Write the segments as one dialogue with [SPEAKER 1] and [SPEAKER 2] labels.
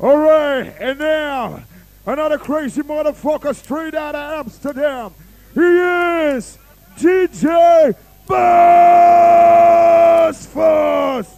[SPEAKER 1] All right, and now another crazy motherfucker straight out of Amsterdam. He is DJ Buzz Fuzz.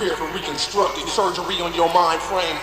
[SPEAKER 2] Prepare for reconstructive surgery on your mind frame.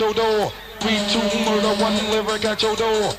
[SPEAKER 3] your door. Three, two, murder, one Liver at your door.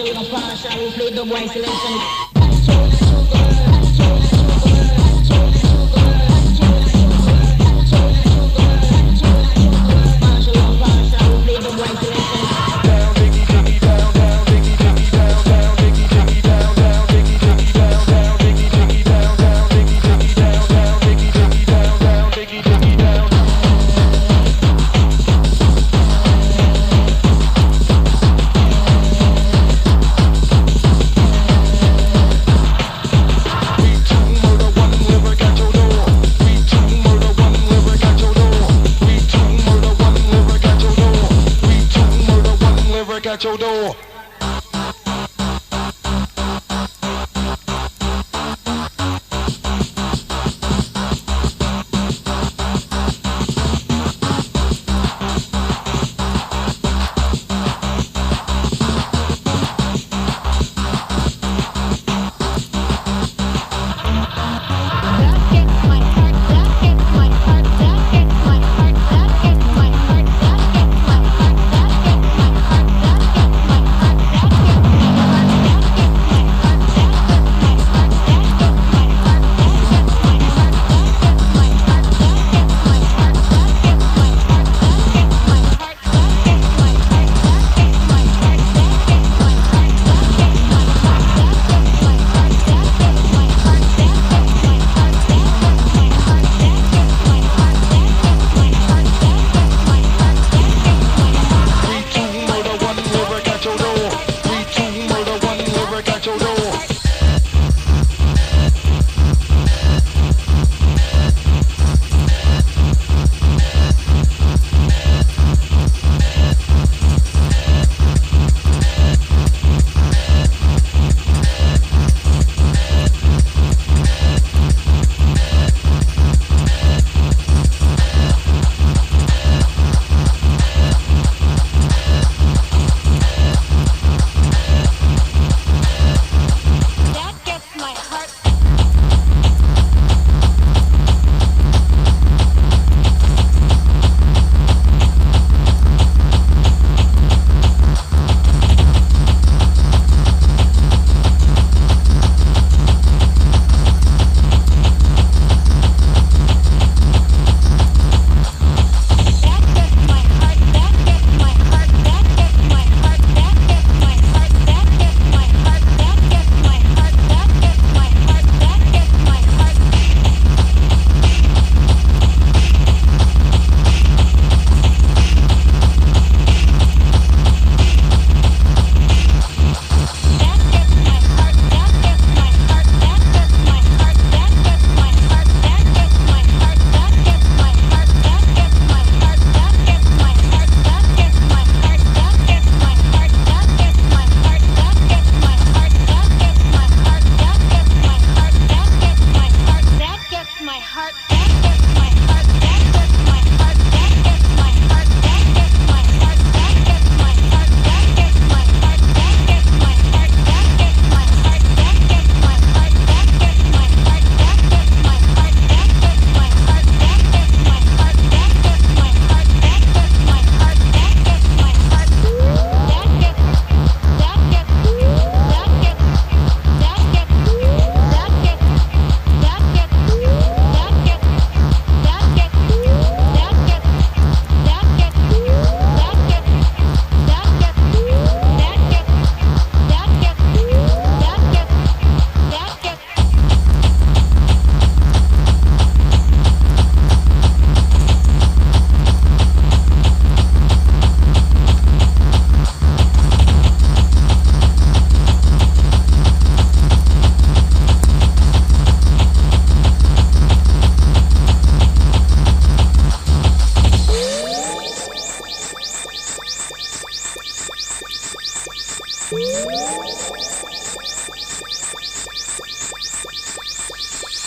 [SPEAKER 3] so we gon' polish we play the boy
[SPEAKER 4] selection.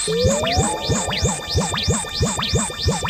[SPEAKER 5] じゃんじゃんじゃんじゃんじゃんじゃんじゃんじゃん!